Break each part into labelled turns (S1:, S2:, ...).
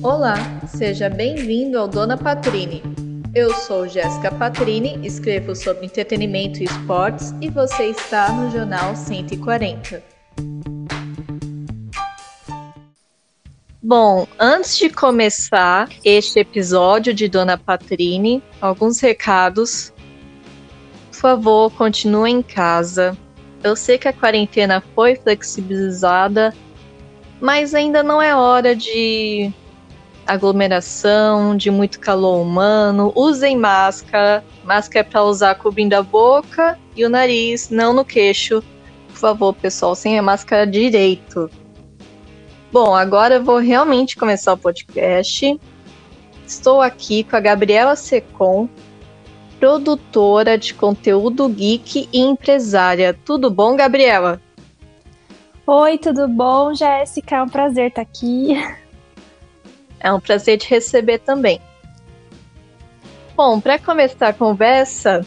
S1: Olá, seja bem-vindo ao Dona Patrini. Eu sou Jéssica Patrini, escrevo sobre entretenimento e esportes e você está no Jornal 140. Bom, antes de começar este episódio de Dona Patrini, alguns recados. Por favor, continue em casa. Eu sei que a quarentena foi flexibilizada, mas ainda não é hora de aglomeração, de muito calor humano. Usem máscara. Máscara é para usar cobrindo a boca e o nariz, não no queixo. Por favor, pessoal, sem a máscara direito. Bom, agora eu vou realmente começar o podcast. Estou aqui com a Gabriela Secom, produtora de conteúdo geek e empresária. Tudo bom, Gabriela?
S2: Oi, tudo bom, Jéssica? É um prazer estar aqui.
S1: É um prazer te receber também. Bom, para começar a conversa,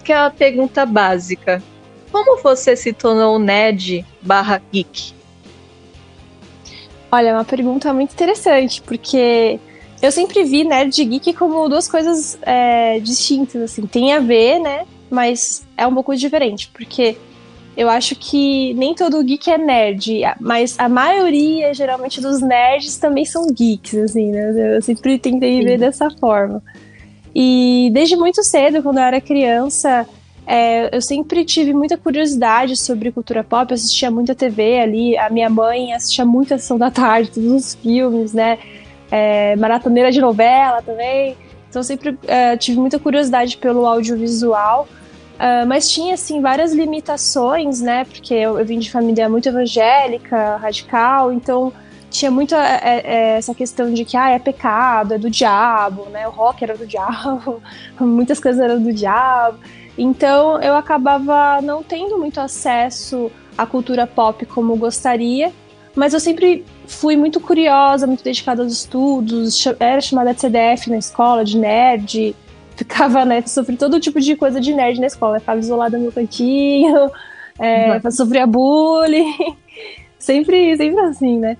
S1: aquela pergunta básica. Como você se tornou nerd barra geek?
S2: Olha, é uma pergunta muito interessante, porque eu sempre vi nerd e geek como duas coisas é, distintas, assim. Tem a ver, né? Mas é um pouco diferente, porque eu acho que nem todo geek é nerd, mas a maioria, geralmente, dos nerds também são geeks, assim, né? Eu sempre tentei ver dessa forma. E desde muito cedo, quando eu era criança, é, eu sempre tive muita curiosidade sobre cultura pop, eu assistia muita TV ali, a minha mãe assistia muita Sessão da Tarde, todos os filmes, né? É, maratoneira de novela também. Então eu sempre é, tive muita curiosidade pelo audiovisual. Uh, mas tinha, assim, várias limitações, né? Porque eu, eu, vim de família muito evangélica, radical, então tinha muito é, é, essa questão de que, ah, é pecado, é do diabo, né? O rock era do diabo, muitas coisas eram do diabo. Então eu acabava não tendo muito acesso à cultura pop como gostaria, mas eu sempre fui muito curiosa, muito dedicada aos estudos, era chamada de CDF na escola, de nerd, ficava, né, sofri todo tipo de coisa de nerd na escola, ficava isolada no meu cantinho, é, uhum. sofria bullying, sempre, sempre assim, né.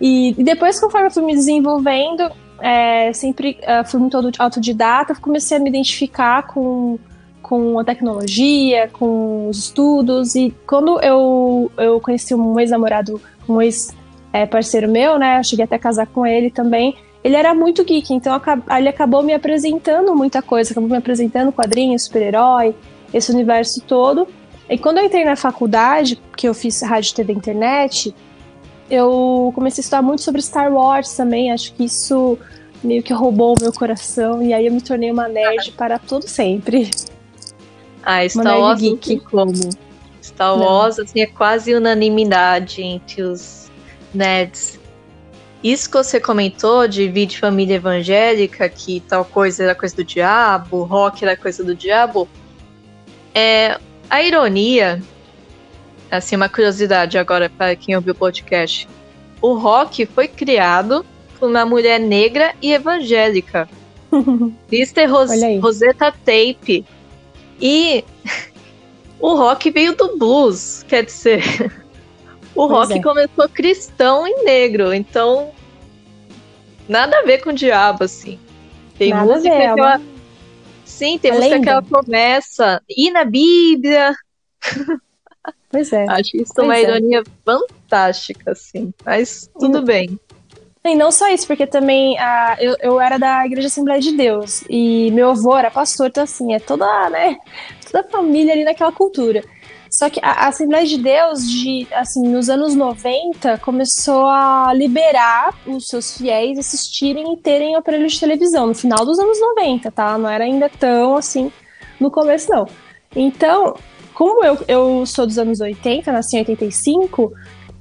S2: E, e, depois, conforme eu fui me desenvolvendo, é, sempre uh, fui muito autodidata, comecei a me identificar com, com a tecnologia, com os estudos, e quando eu, eu conheci um ex-namorado, um ex-parceiro é, meu, né, eu cheguei até a casar com ele também, ele era muito geek, então ele acabou me apresentando muita coisa, acabou me apresentando quadrinhos, super-herói, esse universo todo. E quando eu entrei na faculdade, que eu fiz rádio, TV e internet, eu comecei a estudar muito sobre Star Wars também, acho que isso meio que roubou o meu coração, e aí eu me tornei uma nerd para todo sempre.
S1: Ah, Star Wars geek. como? Star Wars, assim, é quase unanimidade entre os nerds. Isso que você comentou de vir de família evangélica, que tal coisa era coisa do diabo, rock era coisa do diabo, é a ironia, assim, uma curiosidade agora para quem ouviu o podcast. O rock foi criado por uma mulher negra e evangélica. Sister Ros Rosetta Tape. E o rock veio do blues, quer dizer, o pois rock é. começou cristão e negro, então nada a ver com o diabo, assim. Tem nada música ver, que ela... Sim, tem a música lenda. que ela começa. E na Bíblia.
S2: Pois é.
S1: Acho isso pois uma é. ironia fantástica, assim. Mas tudo e, bem.
S2: E não só isso, porque também a, eu, eu era da Igreja Assembleia de Deus. E meu avô era pastor, então assim, é toda, né? Toda a família ali naquela cultura. Só que a, Assembleia de Deus, de, assim, nos anos 90, começou a liberar os seus fiéis assistirem e terem aparelho de televisão, no final dos anos 90, tá? Não era ainda tão assim no começo, não. Então, como eu, eu sou dos anos 80, nasci em 85,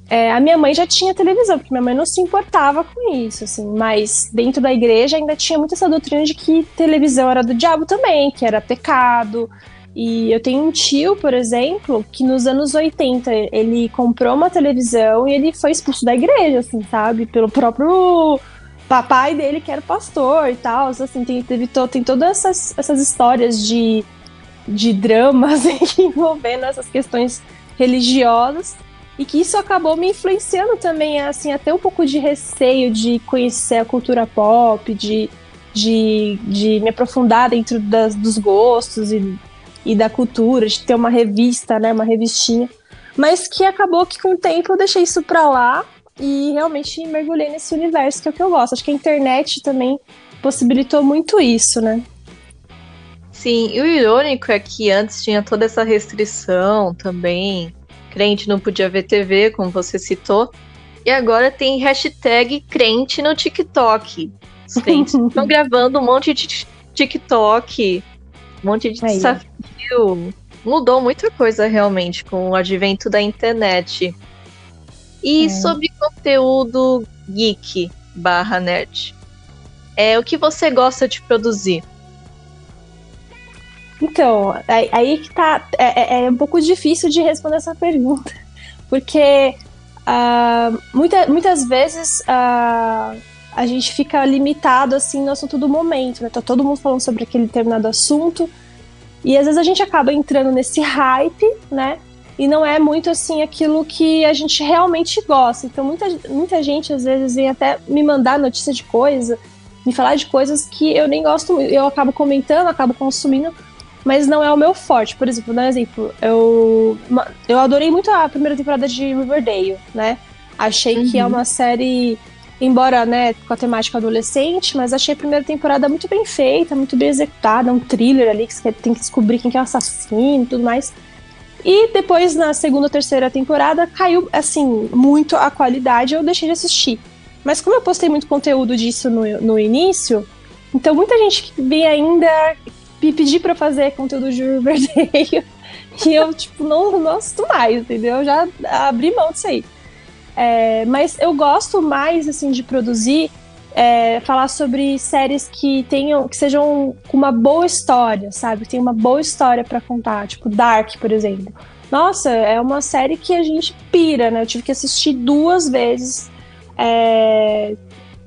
S2: é, a minha mãe já tinha televisão, porque minha mãe não se importava com isso, assim, mas dentro da igreja ainda tinha muito essa doutrina de que televisão era do diabo também, que era pecado, e eu tenho um tio, por exemplo, que nos anos 80 ele comprou uma televisão e ele foi expulso da igreja, assim, sabe? Pelo próprio papai dele, que era pastor e tal. Assim, tem, teve to, tem todas essas, essas histórias de, de dramas envolvendo essas questões religiosas. e que isso acabou me influenciando também, assim, até um pouco de receio de conhecer a cultura pop, de, de, de me aprofundar dentro das, dos gostos e, e da cultura, de ter uma revista, né, uma revistinha. Mas que acabou que com o tempo eu deixei isso pra lá e realmente mergulhei nesse universo que é o que eu gosto. Acho que a internet também possibilitou muito isso, né?
S1: Sim, e o irônico é que antes tinha toda essa restrição também. Crente não podia ver TV, como você citou. E agora tem hashtag crente no TikTok. Os crentes estão gravando um monte de TikTok, um monte de Aí, Mudou muita coisa realmente com o advento da internet. E é. sobre conteúdo geek barra nerd. É, o que você gosta de produzir?
S2: Então, aí, que tá. É, é, é, um pouco difícil de responder essa pergunta. Porque uh, muita, muitas vezes uh, a gente fica limitado assim no assunto do momento, né? Tá todo mundo falando sobre aquele determinado assunto. E às vezes a gente acaba entrando nesse hype, né? E não é muito assim aquilo que a gente realmente gosta. Então muita, muita gente às vezes vem até me mandar notícia de coisa, me falar de coisas que eu nem gosto muito. Eu acabo comentando, acabo consumindo, mas não é o meu forte. Por exemplo, dar um exemplo. Eu, eu adorei muito a primeira temporada de Riverdale, né? Achei uhum. que é uhum. uma série, embora, né, com a temática adolescente, mas achei a primeira temporada muito bem feita, muito bem executada, um thriller ali que você tem que descobrir quem que é o assassino e tudo mais. E depois, na segunda ou terceira temporada, caiu, assim, muito a qualidade, eu deixei de assistir. Mas como eu postei muito conteúdo disso no, no início, então muita gente que vem ainda me pedir para fazer conteúdo de Riverdale e eu, tipo, não, assisto mais, entendeu? Eu já abri mão disso aí. É, mas eu gosto mais, assim, de produzir, é, falar sobre séries que tenham, que sejam com uma boa história, sabe? Que tem uma boa história para contar, tipo Dark, por exemplo. Nossa, é uma série que a gente pira, né? Eu tive que assistir duas vezes. É,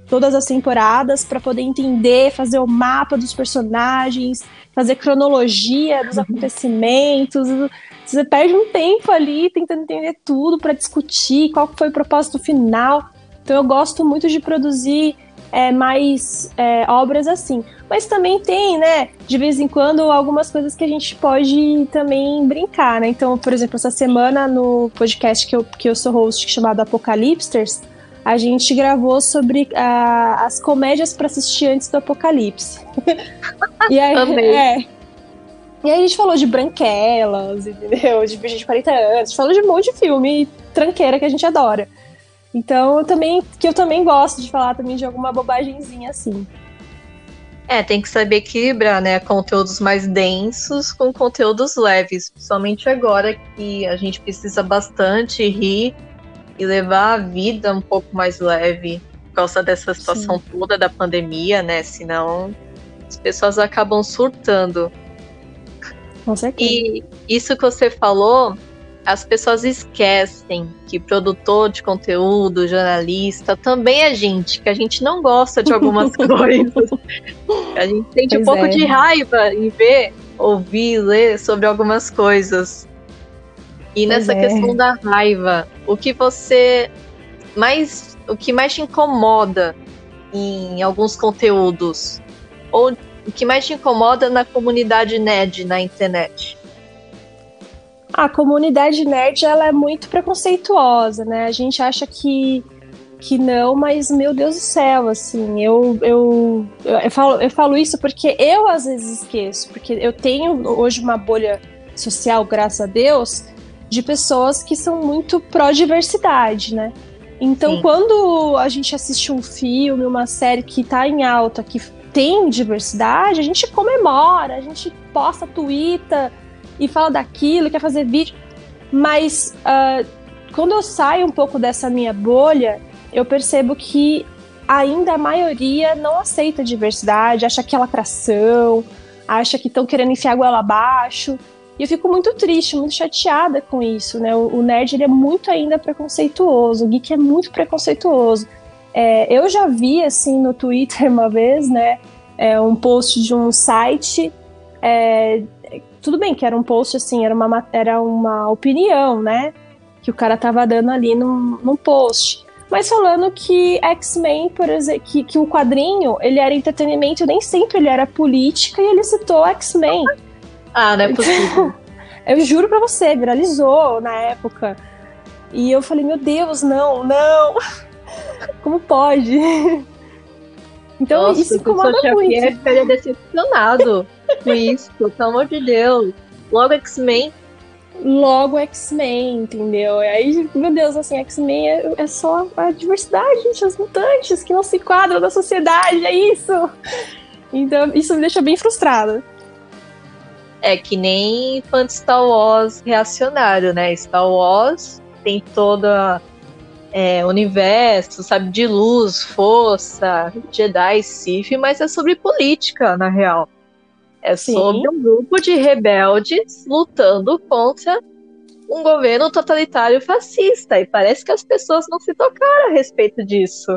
S2: todas as temporadas para poder entender, fazer o mapa dos personagens, fazer cronologia dos uhum. acontecimentos. Você perde um tempo ali tentando entender tudo para discutir qual foi o propósito final. Então eu gosto muito de produzir é, mais é, obras assim. Mas também tem, né, de vez em quando, algumas coisas que a gente pode também brincar, né? Então, por exemplo, essa semana no podcast que eu, que eu sou host, chamado Apocalipsters, a gente gravou sobre uh, as comédias para assistir antes do apocalipse. e aí, é, e aí a gente falou de Branquelas, entendeu? De Virgem de 40 anos, falou de um monte de filme tranqueira que a gente adora. Então, eu também, que eu também gosto de falar também de alguma bobagemzinha assim.
S1: É, tem que saber equilibrar, né? Conteúdos mais densos com conteúdos leves. Principalmente agora que a gente precisa bastante rir e levar a vida um pouco mais leve por causa dessa situação Sim. toda da pandemia, né? Senão as pessoas acabam surtando.
S2: Com certeza.
S1: E isso que você falou, as pessoas esquecem que produtor de conteúdo, jornalista, também é gente, que a gente não gosta de algumas coisas. A gente sente pois um pouco é. de raiva em ver, ouvir, ler sobre algumas coisas. E nessa é. questão da raiva, o que você mais. O que mais te incomoda em alguns conteúdos? Ou o que mais te incomoda na comunidade nerd na internet?
S2: A comunidade nerd ela é muito preconceituosa, né? A gente acha que que não, mas meu Deus do céu, assim, eu, eu, eu, falo, eu falo isso porque eu às vezes esqueço, porque eu tenho hoje uma bolha social, graças a Deus, de pessoas que são muito pró-diversidade, né? Então, Sim. quando a gente assiste um filme, uma série que tá em alta, que tem diversidade, a gente comemora, a gente posta, twitta e fala daquilo, quer fazer vídeo. Mas uh, quando eu saio um pouco dessa minha bolha, eu percebo que ainda a maioria não aceita diversidade, acha que é lacração, acha que estão querendo enfiar a goela abaixo. E eu fico muito triste, muito chateada com isso, né? O, o nerd ele é muito ainda preconceituoso, o geek é muito preconceituoso. É, eu já vi assim no Twitter uma vez, né? É, um post de um site. É, tudo bem que era um post assim, era uma, era uma opinião, né? que o cara tava dando ali num, num post. Mas falando que X-Men, por exemplo, que, que o quadrinho, ele era entretenimento, nem sempre ele era política, e ele citou X-Men.
S1: Ah, não é possível.
S2: eu juro pra você, viralizou na época. E eu falei, meu Deus, não, não. Como pode? Então Nossa, isso incomoda muito.
S1: Eu ficaria decepcionado com isso, pelo amor de Deus. Logo X-Men.
S2: Logo X-Men, entendeu? E aí, meu Deus, assim, X-Men é, é, só a diversidade, gente, as mutantes que não se enquadram na sociedade, é isso. Então, isso me deixa bem frustrada.
S1: É que nem fã de Star Wars reacionário, né? Star Wars tem toda é, universo, sabe, de luz, força, Jedi, Sith, mas é sobre política, na real. É Sim. sobre um grupo de rebeldes lutando contra um governo totalitário fascista. E parece que as pessoas não se tocaram a respeito disso.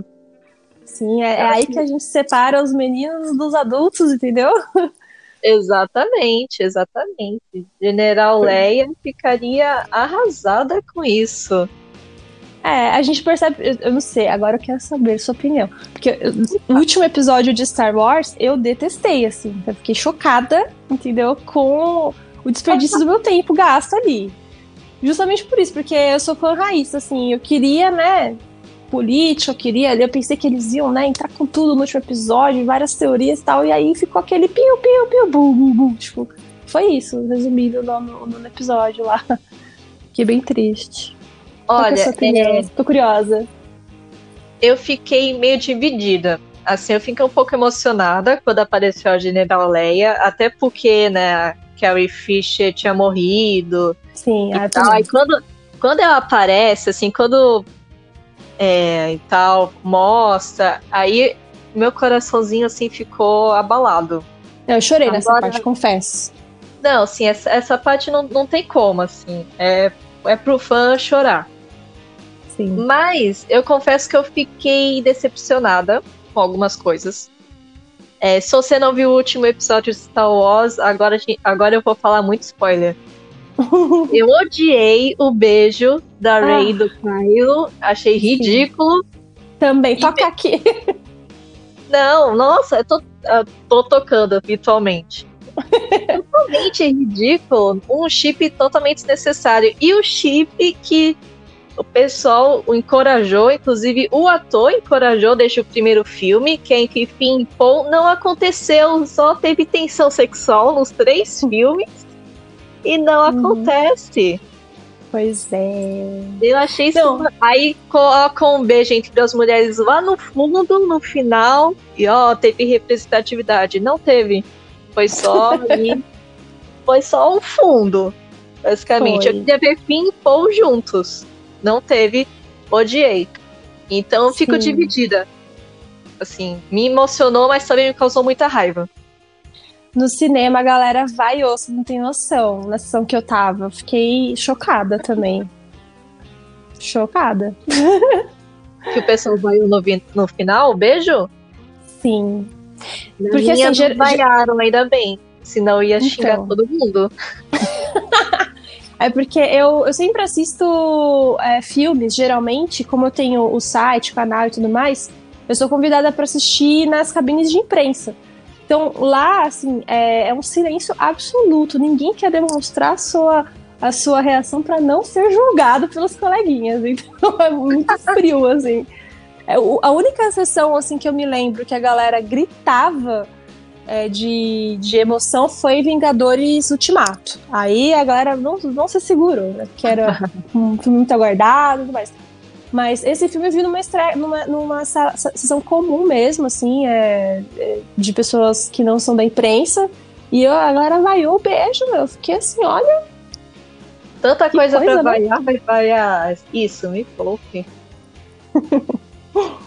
S2: Sim, é, é aí que a gente separa os meninos dos adultos, entendeu?
S1: Exatamente, exatamente. General Leia ficaria arrasada com isso.
S2: É, a gente percebe. Eu não sei, agora eu quero saber sua opinião. Porque o último episódio de Star Wars eu detestei, assim. Eu fiquei chocada, entendeu? Com o desperdício do meu tempo gasto ali. Justamente por isso, porque eu sou fã raiz, assim. Eu queria, né? Política, eu queria. Eu pensei que eles iam, né? Entrar com tudo no último episódio, várias teorias e tal. E aí ficou aquele piu, piu, piu, bum, bum. Tipo, foi isso, resumido no, no, no episódio lá. Fiquei bem triste.
S1: Olha, é,
S2: tô curiosa.
S1: Eu fiquei meio dividida. Assim, eu fiquei um pouco emocionada quando apareceu a General Leia, até porque, né, Carrie Fisher tinha morrido.
S2: Sim,
S1: e tal. E quando, quando ela aparece, assim, quando é, e tal, mostra, aí meu coraçãozinho, assim, ficou abalado.
S2: Eu chorei Agora, nessa parte, confesso.
S1: Não, assim, essa, essa parte não, não tem como, assim. É, é pro fã chorar.
S2: Sim.
S1: Mas eu confesso que eu fiquei decepcionada com algumas coisas. É, se você não viu o último episódio de Star Wars, agora, agora eu vou falar muito spoiler. eu odiei o beijo da Rey ah. do Kylo, achei ridículo.
S2: Também, toca aqui.
S1: Não, nossa, eu tô, eu tô tocando virtualmente. totalmente ridículo, um chip totalmente desnecessário. E o chip que o pessoal o encorajou, inclusive o ator encorajou desde o primeiro filme, que é que Finn Paul não aconteceu, só teve tensão sexual nos três filmes e não uhum. acontece.
S2: Pois é.
S1: Eu achei isso. Não. Aí colocam um beijo entre duas mulheres lá no fundo, no final, e ó, teve representatividade. Não teve. Foi só ali. foi só um fundo, basicamente. Foi. Eu queria ver Finn e Paul juntos não teve, odiei. Então eu fico Sim. dividida. Assim, me emocionou, mas também me causou muita raiva.
S2: No cinema a galera vai osso, não tem noção. Na sessão que eu tava, fiquei chocada também. Chocada.
S1: que o pessoal vai no, no final, beijo?
S2: Sim.
S1: Na Porque assim, ger... vaiaram, ainda bem. Senão ia xingar então. todo mundo.
S2: É porque eu, eu sempre assisto é, filmes, geralmente, como eu tenho o site, o canal e tudo mais, eu sou convidada para assistir nas cabines de imprensa. Então lá, assim, é, é um silêncio absoluto. Ninguém quer demonstrar a sua, a sua reação para não ser julgado pelos coleguinhas. Então é muito frio, assim. É, a única sessão, assim, que eu me lembro que a galera gritava é, de, de emoção foi Vingadores Ultimato. Aí a galera não, não se segurou, né? Porque era um filme muito aguardado e tudo mais. Mas esse filme eu vi numa, estreia, numa, numa sessão comum mesmo, assim, é, é, de pessoas que não são da imprensa. E eu, a galera vaiou o beijo, meu. Eu fiquei assim, olha.
S1: Tanta coisa, coisa pra né? vaiar, vai vaiar. Isso, me poupe.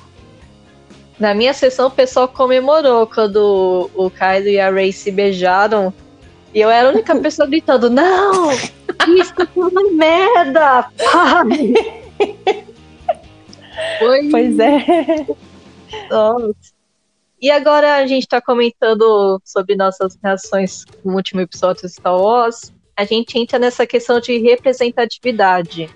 S1: Na minha sessão, o pessoal comemorou quando o Kylo e a Rey se beijaram. E eu era a única pessoa gritando: Não! Isso é uma merda! Pai!
S2: Foi... Pois é.
S1: Nossa. E agora a gente tá comentando sobre nossas reações no último episódio de Star Wars. A gente entra nessa questão de representatividade.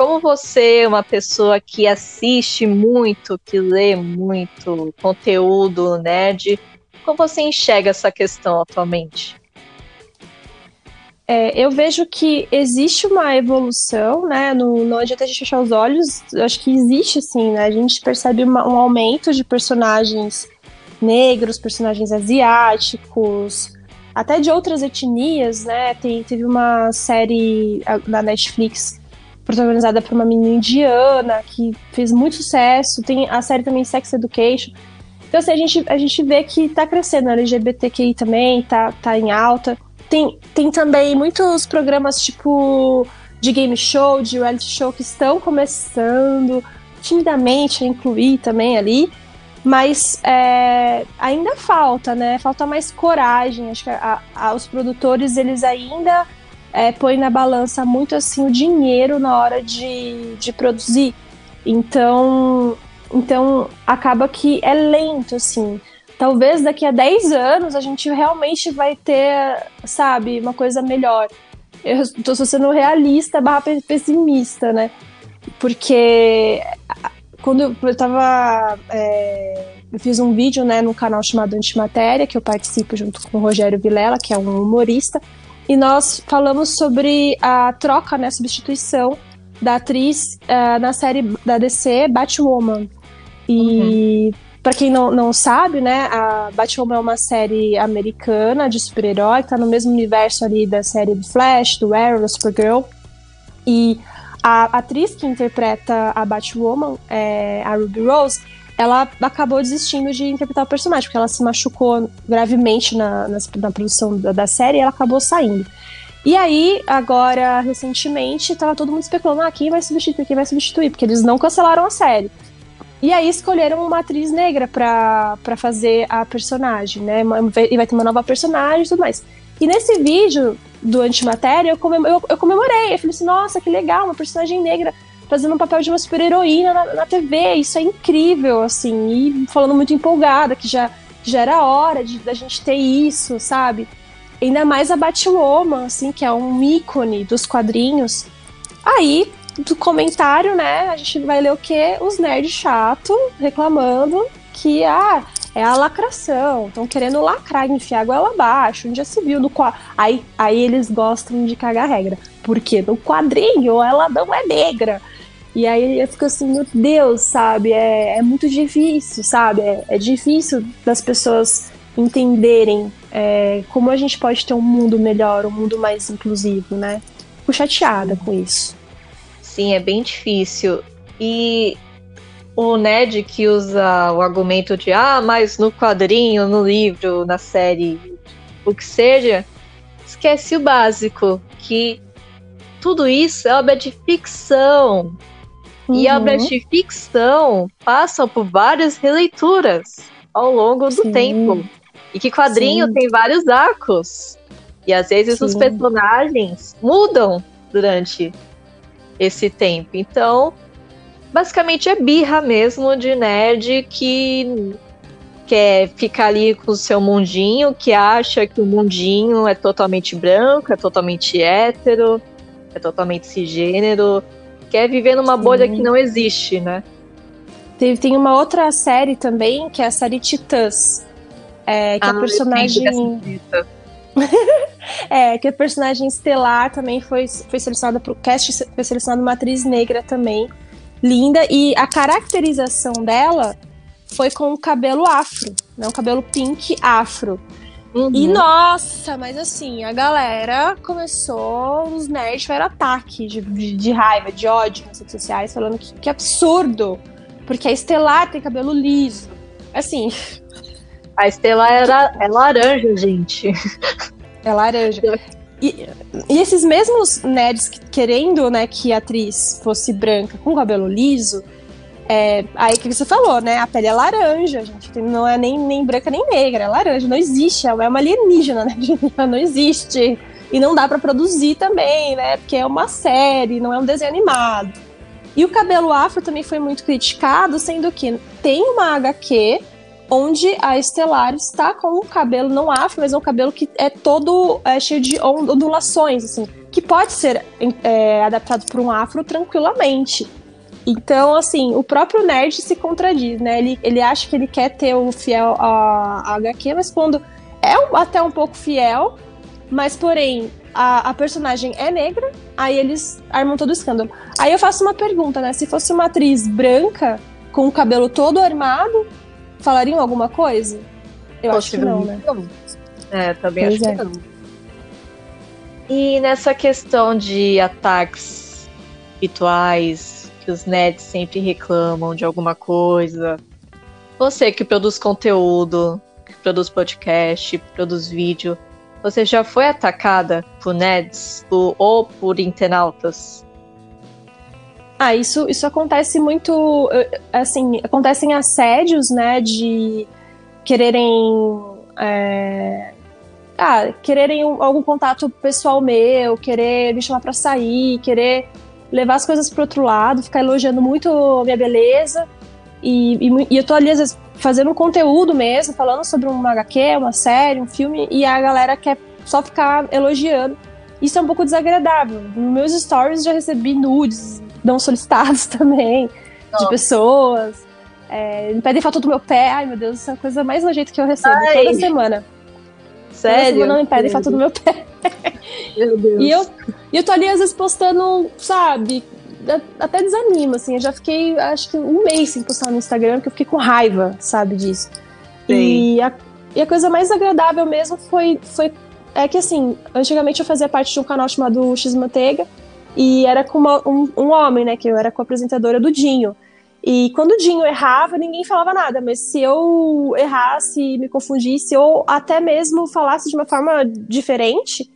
S1: Como você, uma pessoa que assiste muito, que lê muito conteúdo nerd, como você enxerga essa questão atualmente?
S2: É, eu vejo que existe uma evolução, né? No, não adianta a gente fechar os olhos, acho que existe sim, né? A gente percebe uma, um aumento de personagens negros, personagens asiáticos, até de outras etnias, né? Tem, teve uma série na Netflix protagonizada por uma menina indiana que fez muito sucesso. Tem a série também Sex Education. Então, assim, a gente, a gente vê que tá crescendo. A LGBTQI também tá, tá em alta. Tem, tem também muitos programas tipo de game show, de reality show que estão começando timidamente a incluir também ali, mas é, ainda falta, né? Falta mais coragem. Acho que a, a, os produtores eles ainda é, põem na balança muito assim o dinheiro na hora de, de produzir. Então, então acaba que é lento assim talvez daqui a 10 anos a gente realmente vai ter, sabe, uma coisa melhor. Eu tô sendo realista barra pessimista, né? Porque quando eu tava. É, eu fiz um vídeo né, no canal chamado Antimatéria, que eu participo junto com o Rogério Vilela, que é um humorista, e nós falamos sobre a troca, né, substituição da atriz uh, na série da DC Batwoman. E uhum. Para quem não, não sabe, né, a Batwoman é uma série americana de super-herói, tá no mesmo universo ali da série do Flash, do Arrow, Supergirl. E a atriz que interpreta a Batwoman, é, a Ruby Rose, ela acabou desistindo de interpretar o personagem, porque ela se machucou gravemente na, na, na produção da, da, série e ela acabou saindo. E aí, agora, recentemente, tava todo mundo especulando, ah, quem vai substituir, quem vai substituir, porque eles não cancelaram a série. E aí escolheram uma atriz negra pra fazer a personagem, né? E vai ter uma nova personagem e tudo mais. E nesse vídeo do Antimatéria, eu, comem eu, eu comemorei. Eu falei assim, nossa, que legal, uma personagem negra fazendo um papel de uma super-heroína na, na, TV. Isso é incrível, assim. E falando muito empolgada, que já, já era hora de, da gente ter isso, sabe? Ainda mais a Batwoman, assim, que é um ícone dos quadrinhos. Aí, do comentário, né, a gente vai ler o quê? Os nerds chato reclamando que ah, é a lacração, estão querendo lacrar, enfiar a goela abaixo, onde já se viu no aí, aí eles gostam de cagar regra, porque no quadrinho ela não é negra. E aí eu fico assim, meu Deus, sabe? É, é muito difícil, sabe? É, é difícil das pessoas entenderem é, como a gente pode ter um mundo melhor, um mundo mais inclusivo, né? Fico chateada com isso.
S1: Sim, é bem difícil. E o Ned que usa o argumento de ah, mas no quadrinho, no livro, na série, o que seja, esquece o básico, que tudo isso é obra de ficção. Uhum. E obras de ficção passam por várias releituras ao longo do Sim. tempo. E que quadrinho Sim. tem vários arcos. E às vezes Sim. os personagens mudam durante esse tempo. Então, basicamente é birra mesmo de nerd que quer ficar ali com o seu mundinho, que acha que o mundinho é totalmente branco, é totalmente hétero, é totalmente cisgênero, quer viver numa Sim. bolha que não existe, né?
S2: Tem, tem uma outra série também, que é a série Titãs. É, que ah, a personagem. é, que a personagem estelar também foi, foi selecionada para o cast, foi selecionada uma atriz negra também, linda, e a caracterização dela foi com o cabelo afro, né, um cabelo pink afro. Uhum. E nossa, mas assim, a galera começou, os nerds tiveram ataque de, de, de, raiva, de ódio nas redes sociais, falando que, que absurdo, porque a Estelar tem cabelo liso. Assim,
S1: a Estela era, é laranja, gente.
S2: É laranja. E, e, esses mesmos nerds querendo né, que a atriz fosse branca com cabelo liso, é, aí que você falou, né? A pele é laranja, gente. Não é nem, nem branca nem negra, é laranja. Não existe, é uma alienígena, né? Não existe. E não dá para produzir também, né? Porque é uma série, não é um desenho animado. E o cabelo afro também foi muito criticado, sendo que tem uma HQ onde a Estelar está com um cabelo não afro, mas é um cabelo que é todo é, cheio de ondulações, assim. que pode ser é, adaptado para um afro tranquilamente. Então, assim, o próprio nerd se contradiz, né? Ele, ele acha que ele quer ter o fiel a, a HQ, mas quando é até um pouco fiel, mas porém a, a, personagem é negra, aí eles armam todo o escândalo. Aí eu faço uma pergunta, né? Se fosse uma atriz branca, com o cabelo todo armado, falariam alguma coisa? Eu acho que não, né?
S1: É, também pois acho é. que não. E nessa questão de ataques rituais, os nerds sempre reclamam de alguma coisa, você que produz conteúdo, que produz podcast, produz vídeo, você já foi atacada por nerds por, ou por internautas?
S2: Ah, isso, isso acontece muito, assim, acontecem assédios, né, de quererem, é, ah, quererem algum contato pessoal meu, querer me chamar para sair, querer levar as coisas pro outro lado, ficar elogiando muito a minha beleza, e, e, e eu tô ali, às vezes, fazendo um conteúdo mesmo, falando sobre uma HQ, uma série, um filme, e a galera quer só ficar elogiando. Isso é um pouco desagradável. Nos meus stories já recebi nudes não solicitados também, Nossa. de pessoas. É, me pedem foto do meu pé. Ai, meu Deus, isso é a coisa mais nojenta que eu recebo Ai. toda semana.
S1: Sério? Toda
S2: semana me pedem foto do meu pé.
S1: Meu Deus.
S2: E eu, e eu tô ali, às vezes, postando, sabe, até desanima, assim. Eu já fiquei, acho que um mês sem postar no Instagram, porque eu fiquei com raiva, sabe, disso. E a, e a coisa mais agradável mesmo foi, foi. É que assim, antigamente eu fazia parte de um canal chamado X Manteiga, e era com uma, um, um homem, né? Que eu era co-apresentadora do Dinho. E quando o Dinho errava, ninguém falava nada, mas se eu errasse, me confundisse, ou até mesmo falasse de uma forma diferente,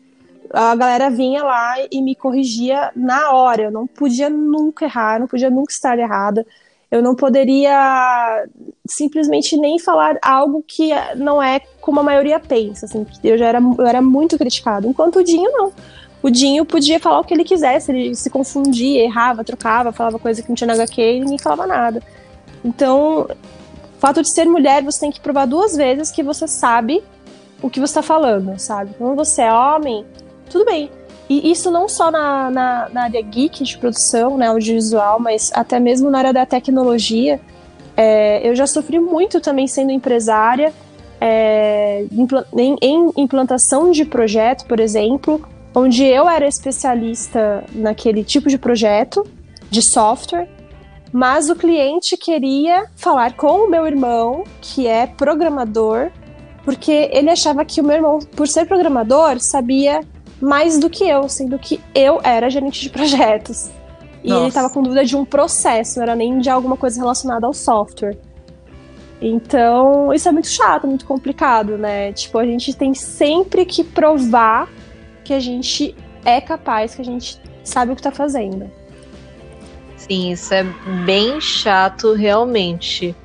S2: a galera vinha lá e me corrigia na hora. Eu não podia nunca errar, não podia nunca estar errada. Eu não poderia simplesmente nem falar algo que não é como a maioria pensa. Assim, eu já era, eu era muito criticado. Enquanto o Dinho não. O Dinho podia falar o que ele quisesse, ele se confundia, errava, trocava, falava coisa que não tinha na HQ e ninguém falava nada. Então, o fato de ser mulher, você tem que provar duas vezes que você sabe o que você está falando, sabe? Quando você é homem, tudo bem. E isso não só na, na, na, área geek de produção, né, audiovisual, mas até mesmo na área da tecnologia. É, eu já sofri muito também sendo empresária, é, em, em implantação de projeto, por exemplo, onde eu era especialista naquele tipo de projeto de software, mas o cliente queria falar com o meu irmão, que é programador, porque ele achava que o meu irmão, por ser programador, sabia mais do que eu, sendo que eu era gerente de projetos. E Nossa. ele estava com dúvida de um processo, não era nem de alguma coisa relacionada ao software. Então, isso é muito chato, muito complicado, né? Tipo, a gente tem sempre que provar que a gente é capaz, que a gente sabe o que tá fazendo.
S1: Sim, isso é bem chato, realmente.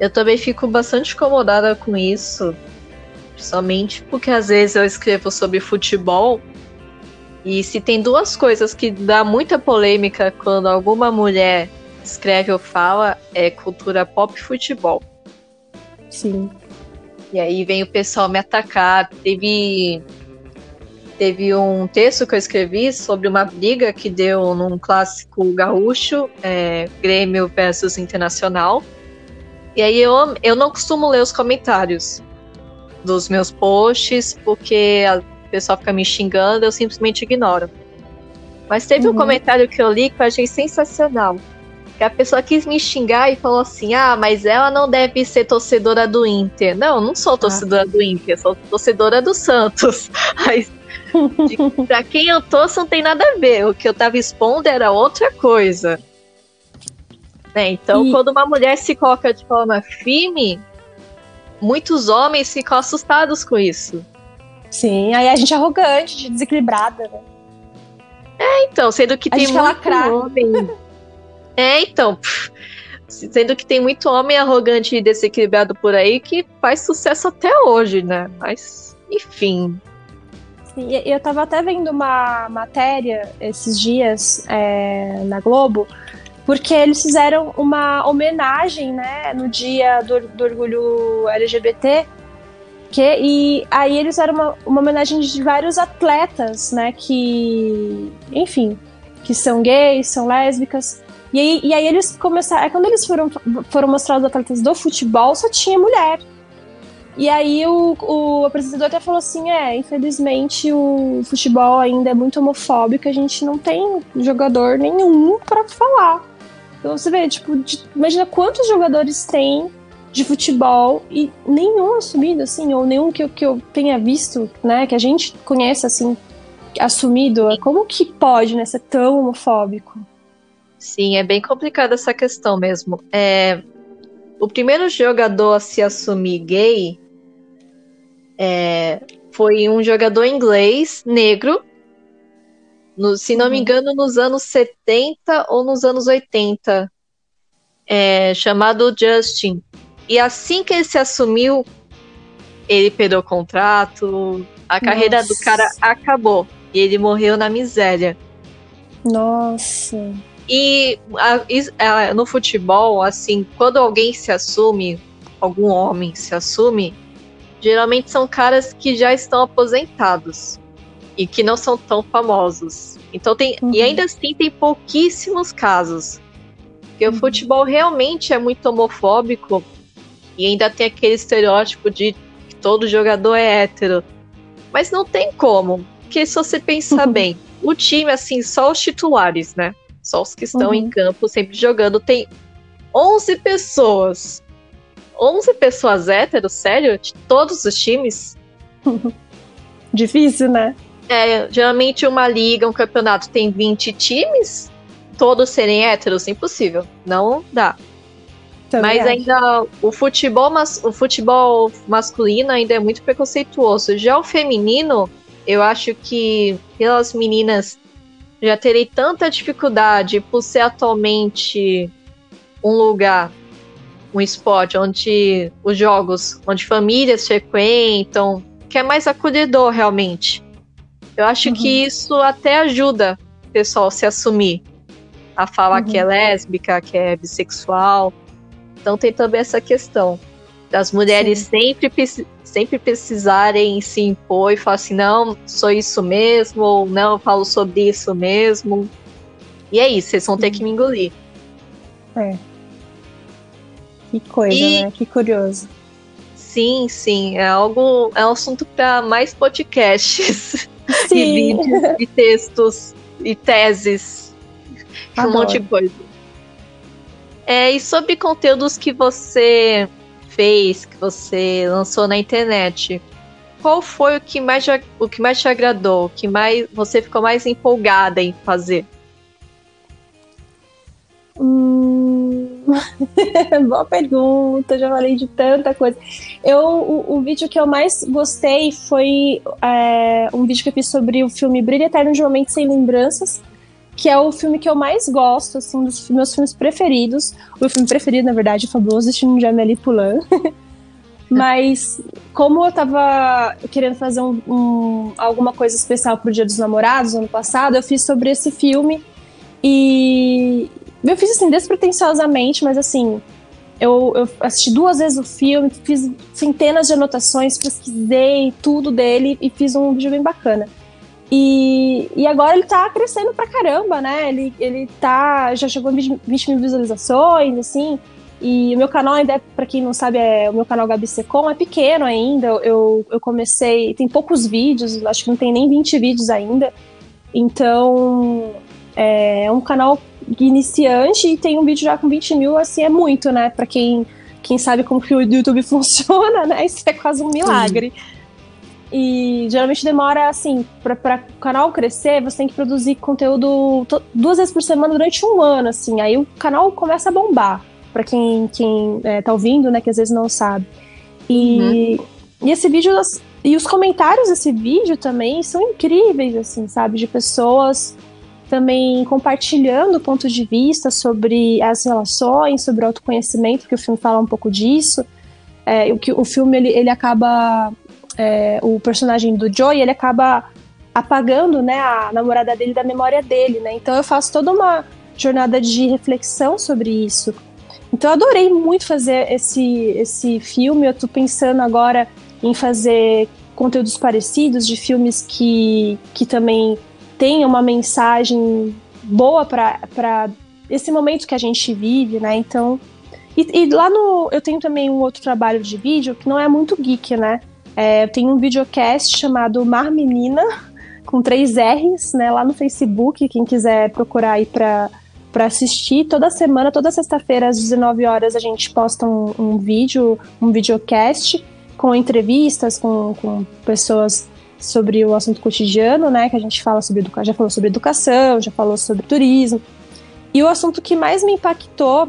S1: Eu também fico bastante incomodada com isso, somente porque às vezes eu escrevo sobre futebol e se tem duas coisas que dá muita polêmica quando alguma mulher escreve ou fala, é cultura pop e futebol.
S2: Sim.
S1: E aí vem o pessoal me atacar. Teve teve um texto que eu escrevi sobre uma briga que deu num clássico gaúcho, é, Grêmio versus Internacional. E aí eu, eu não costumo ler os comentários dos meus posts, porque pessoal fica me xingando, eu simplesmente ignoro. Mas teve uhum. um comentário que eu li que eu achei sensacional. Que a pessoa quis me xingar e falou assim: ah, mas ela não deve ser torcedora do Inter. Não, não sou torcedora ah. do Inter, sou torcedora do Santos. Mas de, pra quem eu torço não tem nada a ver. O que eu tava expondo era outra coisa. Né? Então, e... quando uma mulher se coloca de forma firme, muitos homens ficam assustados com isso.
S2: Sim, aí a gente é arrogante, desequilibrada, né?
S1: É, então, sendo que a tem muito homem. é, então. Sendo que tem muito homem arrogante e desequilibrado por aí que faz sucesso até hoje, né? Mas, enfim.
S2: Sim, eu tava até vendo uma matéria esses dias é, na Globo, porque eles fizeram uma homenagem, né, no dia do, do orgulho LGBT quê. E aí eles eram uma, uma homenagem de vários atletas, né? Que, enfim, que são gays, são lésbicas. E aí, e aí eles começaram. É quando eles foram, foram mostrar os atletas do futebol, só tinha mulher. E aí o, o apresentador até falou assim: é, infelizmente o futebol ainda é muito homofóbico, a gente não tem jogador nenhum para falar. Então você vê, tipo, de, imagina quantos jogadores tem de futebol e nenhum assumido, assim, ou nenhum que eu, que eu tenha visto, né, que a gente conhece, assim, assumido. Como que pode, né, ser tão homofóbico?
S1: Sim, é bem complicada essa questão mesmo. É, o primeiro jogador a se assumir gay é, foi um jogador inglês negro, no, se não me uhum. engano, nos anos 70 ou nos anos 80, é, chamado Justin. E assim que ele se assumiu, ele perdeu o contrato, a Nossa. carreira do cara acabou. E ele morreu na miséria.
S2: Nossa.
S1: E a, a, no futebol, assim, quando alguém se assume, algum homem se assume, geralmente são caras que já estão aposentados e que não são tão famosos. Então tem uhum. e ainda assim tem pouquíssimos casos. Porque uhum. o futebol realmente é muito homofóbico e ainda tem aquele estereótipo de que todo jogador é hétero. Mas não tem como, porque se você pensar uhum. bem, o time assim, só os titulares, né? Só os que estão em uhum. campo sempre jogando tem 11 pessoas 11 pessoas héteros, sério? De todos os times?
S2: Difícil, né?
S1: É, geralmente uma liga, um campeonato tem 20 times, todos serem héteros, impossível. Não dá. Também Mas acho. ainda o futebol, mas, o futebol masculino ainda é muito preconceituoso. Já o feminino, eu acho que pelas meninas já terei tanta dificuldade por ser atualmente um lugar um esporte onde os jogos, onde famílias frequentam, que é mais acolhedor realmente. Eu acho uhum. que isso até ajuda o pessoal a se assumir, a falar uhum. que é uhum. lésbica, que é bissexual. Então tem também essa questão das mulheres sempre, sempre precisarem se impor e falar assim, não, sou isso mesmo, ou não, eu falo sobre isso mesmo. E é isso, vocês vão ter que me engolir.
S2: É. Que coisa, e... né? Que curioso.
S1: Sim, sim. É algo. É um assunto para mais podcasts. E vídeos, e textos, e teses. Adoro. Um monte de coisa. É, e sobre conteúdos que você fez, que você lançou na internet, qual foi o que mais, o que mais te agradou? O que mais você ficou mais empolgada em fazer?
S2: Hum... Boa pergunta, já falei de tanta coisa. Eu, o, o vídeo que eu mais gostei foi é, um vídeo que eu fiz sobre o filme Brilho Eterno de Momentos Sem Lembranças, que é o filme que eu mais gosto, assim, dos meus filmes preferidos. O filme preferido, na verdade, é Fabuloso Destino de Amélie Poulain. Mas, como eu tava querendo fazer um, um, alguma coisa especial pro Dia dos Namorados, ano passado, eu fiz sobre esse filme. E, eu fiz assim, despretensiosamente, mas assim, eu, eu, assisti duas vezes o filme, fiz centenas de anotações, pesquisei tudo dele e fiz um vídeo bem bacana. E, e agora ele tá crescendo pra caramba, né? Ele, ele tá. Já chegou a 20, 20 mil visualizações, assim. E o meu canal ainda, é, pra quem não sabe, é o meu canal Gabi Secom, é pequeno ainda. Eu, eu comecei. Tem poucos vídeos, acho que não tem nem 20 vídeos ainda. Então, é um canal iniciante e tem um vídeo já com 20 mil, assim, é muito, né? Pra quem, quem sabe como que o YouTube funciona, né? Isso é quase um milagre. Sim. E geralmente demora, assim, para o canal crescer, você tem que produzir conteúdo duas vezes por semana durante um ano, assim. Aí o canal começa a bombar, para quem, quem é, tá ouvindo, né, que às vezes não sabe. E, uhum. e esse vídeo, e os comentários desse vídeo também são incríveis, assim, sabe? De pessoas também compartilhando pontos de vista sobre as relações, sobre o autoconhecimento, que o filme fala um pouco disso. É, o, que, o filme ele, ele acaba. É, o personagem do Joey ele acaba apagando né, a namorada dele da memória dele, né? Então eu faço toda uma jornada de reflexão sobre isso. Então eu adorei muito fazer esse, esse filme. Eu tô pensando agora em fazer conteúdos parecidos de filmes que, que também tenham uma mensagem boa para esse momento que a gente vive, né? Então, e, e, lá no. Eu tenho também um outro trabalho de vídeo que não é muito geek, né? É, eu tenho um videocast chamado Mar Menina, com três R's, né? Lá no Facebook, quem quiser procurar aí pra, pra assistir. Toda semana, toda sexta-feira, às 19 horas, a gente posta um, um vídeo, um videocast com entrevistas com, com pessoas sobre o assunto cotidiano, né? Que a gente fala sobre educação, já falou sobre educação, já falou sobre turismo. E o assunto que mais me impactou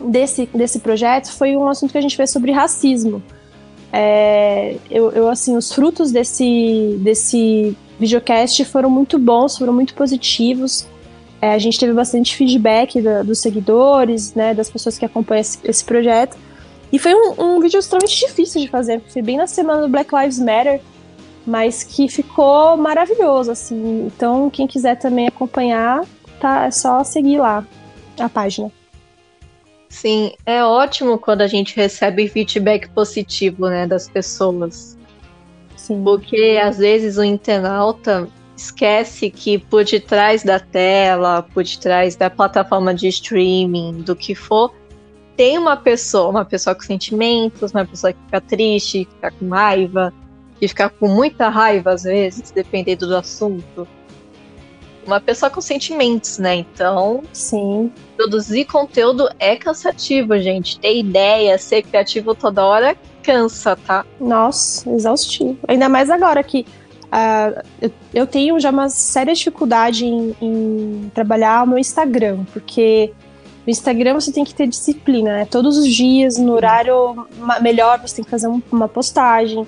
S2: desse, desse projeto foi um assunto que a gente fez sobre racismo. É, eu, eu, assim, os frutos desse, desse videocast foram muito bons, foram muito positivos. É, a gente teve bastante feedback da, dos seguidores, né, das pessoas que acompanham esse, esse projeto. E foi um, um, vídeo extremamente difícil de fazer, foi bem na semana do Black Lives Matter, mas que ficou maravilhoso, assim. Então, quem quiser também acompanhar, tá, é só seguir lá a página.
S1: Sim, é ótimo quando a gente recebe feedback positivo, né, das pessoas. Sim. Porque às vezes o internauta esquece que por detrás da tela, por detrás da plataforma de streaming, do que for, tem uma pessoa, uma pessoa com sentimentos, uma pessoa que fica triste, que fica com raiva, que fica com muita raiva às vezes, dependendo do assunto uma pessoa com sentimentos, né? Então,
S2: sim.
S1: Produzir conteúdo é cansativo, gente. Ter ideia, ser criativo toda hora cansa, tá?
S2: Nossa, exaustivo. Ainda mais agora que uh, eu, eu, tenho já uma séria dificuldade em, em trabalhar o meu Instagram, porque no Instagram você tem que ter disciplina, né? Todos os dias, no horário melhor, você tem que fazer uma postagem.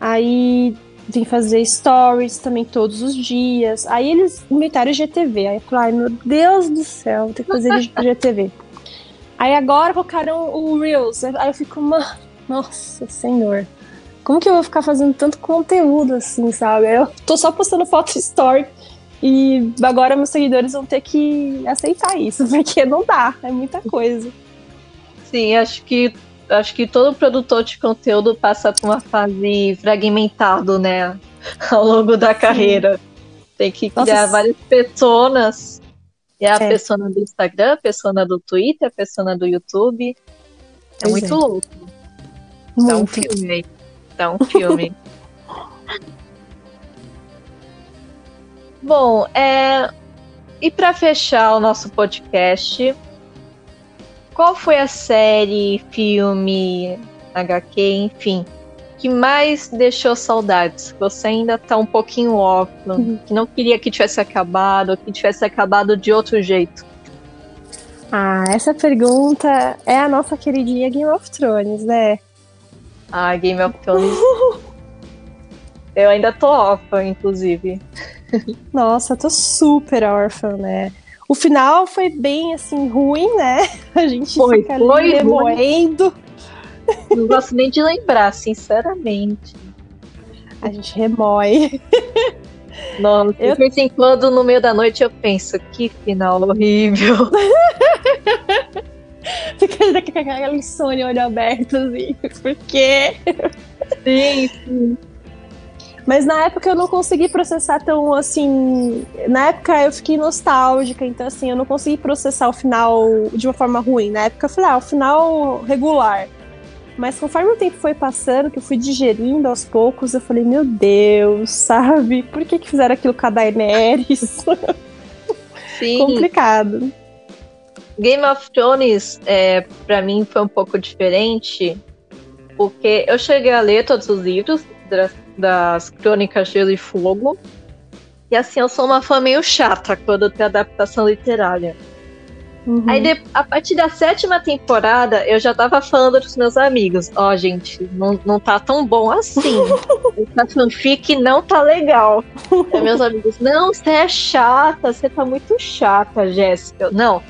S2: Aí vim fazer stories também todos os dias. Aí eles inventaram o GTV. Aí eu falei, ai meu Deus do céu, vou ter que fazer GTV. Aí agora colocaram o Reels. Aí eu fico, nossa senhor. Como que eu vou ficar fazendo tanto conteúdo assim, sabe? Eu tô só postando foto story. E agora meus seguidores vão ter que aceitar isso, porque não dá, é muita coisa.
S1: Sim, acho que acho que todo produtor de conteúdo passa por uma fase fragmentado, né? Ao longo da carreira. Tem que criar Nossa. várias pessoas. E a é. persona do Instagram, a persona do Twitter, a persona do YouTube. É pois muito é. louco. Dá um filme aí. Dá um filme. Bom, é... e para fechar o nosso podcast, qual foi a série, filme, HQ, enfim, que mais deixou saudades? Você ainda tá um pouquinho órfão, uhum. que não queria que tivesse acabado, ou que tivesse acabado de outro jeito?
S2: Ah, essa pergunta é a nossa queridinha Game of Thrones, né?
S1: Ah, Game of Thrones. eu ainda tô órfã, inclusive.
S2: Nossa, tô super órfã, né? O final foi bem, assim, ruim, né? A gente foi, fica foi remoendo.
S1: Não gosto nem de lembrar, sinceramente.
S2: A gente remói.
S1: Nossa, eu... de vez em quando, no meio da noite, eu penso, que final horrível.
S2: Fica com aquela insônia, olho aberto, assim, por quê?
S1: Sim, sim.
S2: Mas na época eu não consegui processar tão assim. Na época eu fiquei nostálgica, então assim, eu não consegui processar o final de uma forma ruim. Na época eu falei, ah, o final regular. Mas conforme o tempo foi passando, que eu fui digerindo aos poucos, eu falei, meu Deus, sabe? Por que, que fizeram aquilo com a Daenerys? Sim. Complicado.
S1: Game of Thrones, é, para mim, foi um pouco diferente, porque eu cheguei a ler todos os livros das Crônicas Gelo e Fogo. E assim, eu sou uma fã meio chata quando tem adaptação literária. Uhum. Aí, de, a partir da sétima temporada, eu já tava falando pros meus amigos: Ó, oh, gente, não, não tá tão bom assim. Essa fanfic não tá legal. Aí meus amigos: Não, você é chata, você tá muito chata, Jéssica. Não,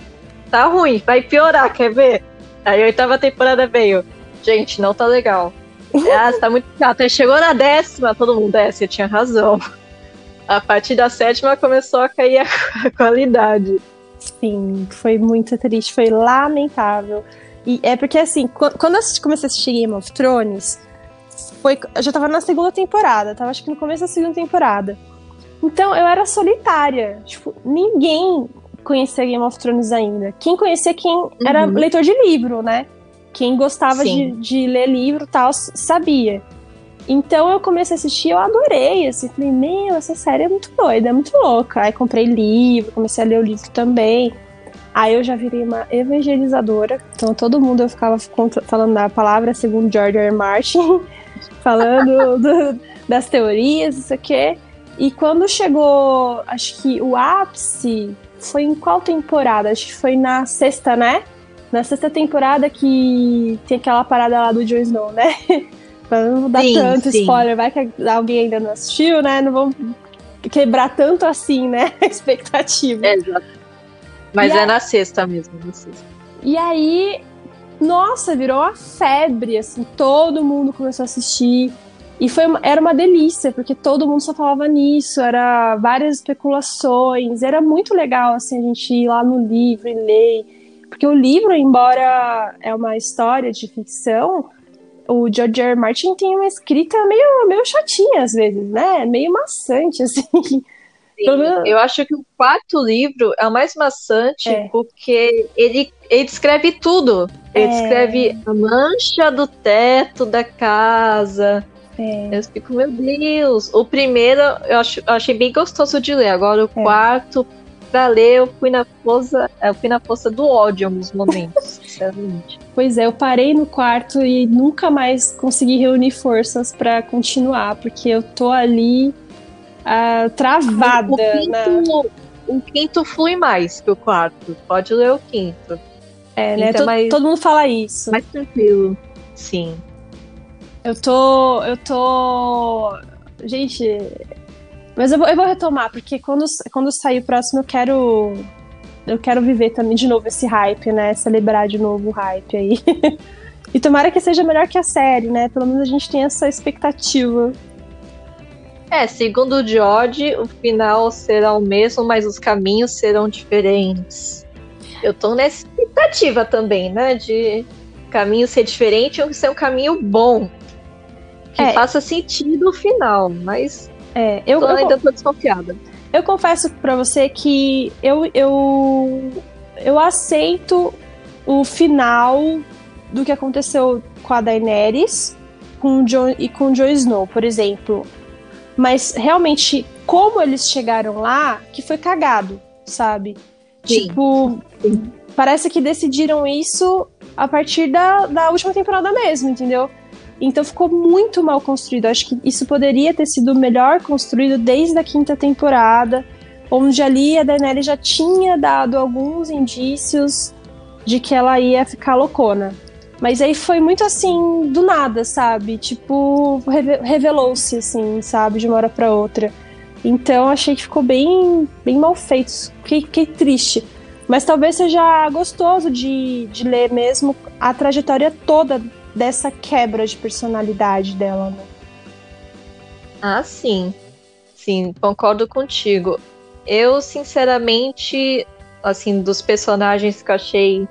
S1: tá ruim, vai piorar, quer ver? Aí a oitava temporada veio: Gente, não tá legal. Ah, você tá muito chato. Aí chegou na décima, todo mundo é, tinha razão. A partir da sétima começou a cair a, qualidade.
S2: Sim, foi muito triste, foi lamentável. E é porque assim, quando eu comecei a assistir Game of Thrones, foi, eu já tava na segunda temporada, tava acho que no começo da segunda temporada. Então eu era solitária. Tipo, ninguém conhecia Game of Thrones ainda. Quem conhecia quem uhum. era leitor de livro, né? Quem gostava de, de, ler livro e tal, sabia. Então eu comecei a assistir, eu adorei, assim, falei, meu, essa série é muito doida, é muito louca. Aí comprei livro, comecei a ler o livro também. Aí eu já virei uma evangelizadora, então todo mundo eu ficava falando da palavra segundo George R. R. Martin, falando do, das teorias, isso aqui. E quando chegou, acho que o ápice foi em qual temporada? Acho que foi na sexta, né? Na sexta temporada que tem aquela parada lá do Jon Snow, né? não dar sim, tanto sim. spoiler, vai que alguém ainda não assistiu, né? Não vamos quebrar tanto assim, né? A expectativa.
S1: É, exato. Mas e é a... na sexta mesmo, na sexta.
S2: E aí, nossa, virou uma febre, assim, todo mundo começou a assistir. E foi, era uma delícia, porque todo mundo só falava nisso, era várias especulações, era muito legal, assim, a gente ir lá no livro e ler. Porque o livro, embora é uma história de ficção, o George R. R. Martin tem uma escrita meio, meio chatinha às vezes, né? Meio maçante, assim. Sim,
S1: eu acho que o quarto livro é o mais maçante é. porque ele, ele descreve tudo. Ele é. descreve a mancha do teto da casa, é. Eu fico, meu Deus. O primeiro eu, acho, eu achei bem gostoso de ler. Agora o é. quarto, pra ler, eu fui na força, eu fui na força do ódio em alguns momentos, sinceramente.
S2: Pois é, eu parei no quarto e nunca mais consegui reunir forças para continuar, porque eu tô ali uh, travada. O quinto,
S1: na... o quinto flui mais que o quarto. Pode ler o quinto.
S2: É, né? Todo, mais, todo mundo fala isso.
S1: Mais tranquilo. Sim.
S2: Eu tô. Eu tô. Gente. Mas eu vou, eu vou retomar, porque quando, quando sair o próximo eu quero. Eu quero viver também de novo esse hype, né? Celebrar de novo o hype aí. e tomara que seja melhor que a série, né? Pelo menos a gente tem essa expectativa.
S1: É, segundo o George, o final será o mesmo, mas os caminhos serão diferentes. Eu tô nessa expectativa também, né? De caminho ser diferente ou ser um caminho bom que é. faça sentido o final, mas
S2: é, eu,
S1: tô,
S2: eu
S1: ainda tô desconfiada.
S2: Eu confesso para você que eu, eu, eu aceito o final do que aconteceu com a Daenerys com o Jon, e com o Jon Snow, por exemplo. Mas realmente, como eles chegaram lá, que foi cagado, sabe? Sim. Tipo, Sim. parece que decidiram isso a partir da, da última temporada mesmo, entendeu? Então ficou muito mal construído. Acho que isso poderia ter sido melhor construído desde a quinta temporada, onde ali a Daenerys já tinha dado alguns indícios de que ela ia ficar loucona. Mas aí foi muito assim, do nada, sabe? Tipo, revelou-se, assim, sabe? De uma hora pra outra. Então achei que ficou bem, bem mal feito. Fiquei, fiquei triste. Mas talvez seja gostoso de, de ler mesmo a trajetória toda dessa quebra de personalidade dela, né?
S1: Ah, sim. Sim, concordo contigo. Eu, sinceramente, assim, dos personagens que eu achei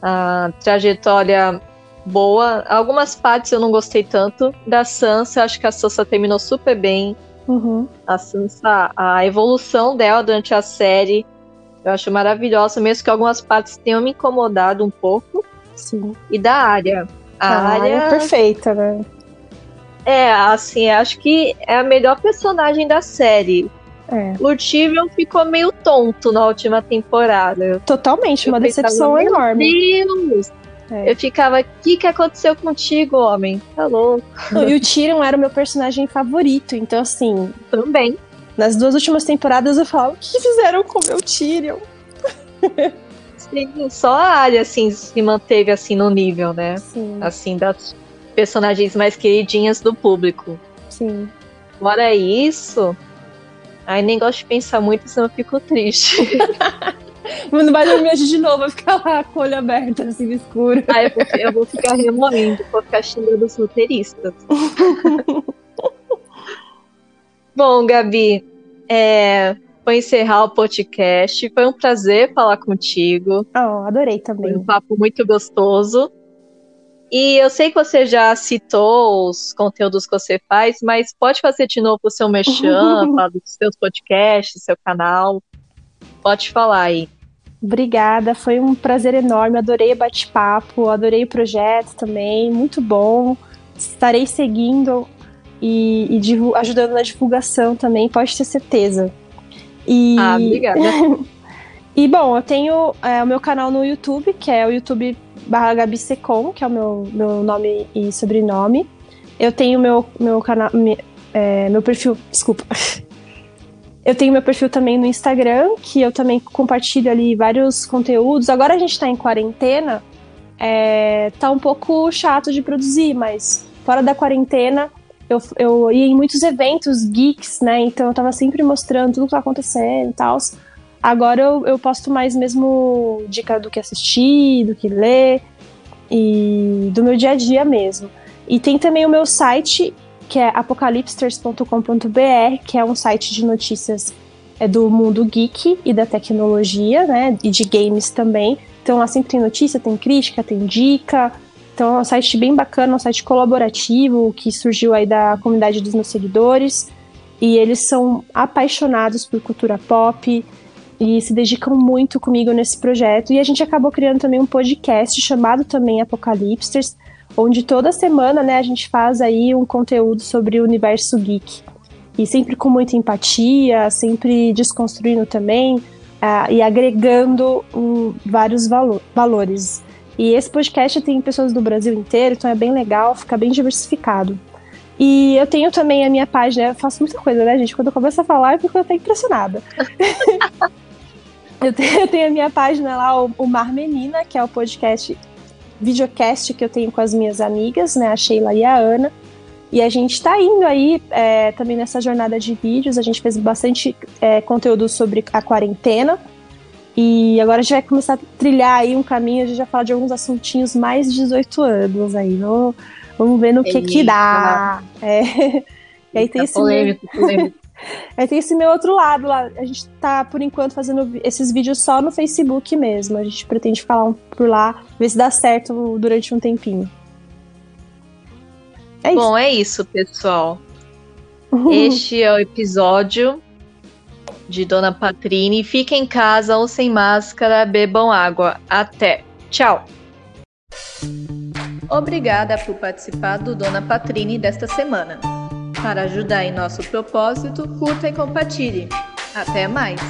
S1: a trajetória boa, algumas partes eu não gostei tanto. Da Sansa, acho que a Sansa terminou super bem.
S2: Uhum.
S1: A Sansa, a evolução dela durante a série, eu acho maravilhosa, mesmo que algumas partes tenham me incomodado um pouco.
S2: Sim.
S1: E da área. A,
S2: a área é perfeita, né?
S1: É, assim, acho que é a melhor personagem da série.
S2: É.
S1: O Tyrion ficou meio tonto na última temporada.
S2: Totalmente, eu uma pensava, decepção enorme.
S1: Meu Deus! É. Eu ficava, o que, que aconteceu contigo, homem? Tá louco.
S2: E o Tyrion era o meu personagem favorito, então assim.
S1: Também.
S2: Nas duas últimas temporadas eu falo, o que fizeram com o meu Tyrion?
S1: Sim, só a área, assim, se manteve, assim, no nível, né?
S2: Sim.
S1: Assim, das personagens mais queridinhas do público.
S2: Sim.
S1: Fora isso, aí nem gosto de pensar muito, senão eu fico triste.
S2: Não vai dormir hoje de novo, vai ficar lá com o olho aberto, assim, no escuro.
S1: Aí eu vou, eu vou ficar remoendo, vou ficar xingando os roteiristas. Bom, Gabi, é, vou encerrar o podcast. Foi um prazer falar contigo.
S2: Oh, adorei também.
S1: Foi um papo muito gostoso. E eu sei que você já citou os conteúdos que você faz, mas pode fazer de novo o seu merchan, falar dos seus podcasts, seu canal. Pode falar aí.
S2: Obrigada, foi um prazer enorme, adorei o bate-papo, adorei o projeto também, muito bom. Estarei seguindo e, e ajudando na divulgação também, pode ter certeza.
S1: E... Ah, obrigada.
S2: e bom, eu tenho é, o meu canal no YouTube, que é o YouTube barra Gabi Secom, que é o meu, meu nome e sobrenome. Eu tenho meu, meu canal, é, meu perfil, desculpa. Eu tenho meu perfil também no Instagram, que eu também compartilho ali vários conteúdos. Agora a gente tá em quarentena, é, tá um pouco chato de produzir, mas fora da quarentena eu, eu ia em muitos eventos geeks, né? Então eu tava sempre mostrando tudo que tá acontecendo e tal. Agora eu, eu posto mais mesmo dica do que assistir, do que ler e do meu dia a dia mesmo. E tem também o meu site, que é apocalipsters.com.br, que é um site de notícias é, do mundo geek e da tecnologia, né? E de games também. Então lá sempre tem notícia, tem crítica, tem dica. Então é um site bem bacana, um site colaborativo que surgiu aí da comunidade dos meus seguidores. E eles são apaixonados por cultura pop, e se dedicam muito comigo nesse projeto. E a gente acabou criando também um podcast chamado também Apocalipsters, onde toda semana, né, a gente faz aí um conteúdo sobre o universo geek. E sempre com muita empatia, sempre desconstruindo também uh, e agregando um, vários valo valores. E esse podcast tem pessoas do Brasil inteiro, então é bem legal, fica bem diversificado. E eu tenho também a minha página, eu faço muita coisa, né, gente? Quando eu começo a falar, eu fico até impressionada. Eu tenho, eu tenho, a minha página lá, o, Mar Menina, que é o podcast, videocast que eu tenho com as minhas amigas, né, a Sheila e a Ana. E a gente está indo aí é, também nessa jornada de vídeos. A gente fez bastante é, conteúdo sobre a quarentena. E agora a gente vai começar a trilhar aí um caminho. A gente vai falar de alguns assuntinhos mais de 18 anos aí. Vamos, vamos ver no que que dá. É. E aí tem esse. Polêmico, polêmico. Aí tem esse meu outro lado lá. A gente tá, por enquanto, fazendo esses vídeos só no Facebook mesmo. A gente pretende ficar lá por lá, ver se dá certo durante um tempinho.
S1: É Bom, é isso, pessoal. Este é o episódio de Dona Patrine. Fiquem em casa ou sem máscara, bebam água. Até. Tchau. Obrigada por participar do Dona Patrine desta semana. Para ajudar em nosso propósito, curta e compartilhe. Até mais!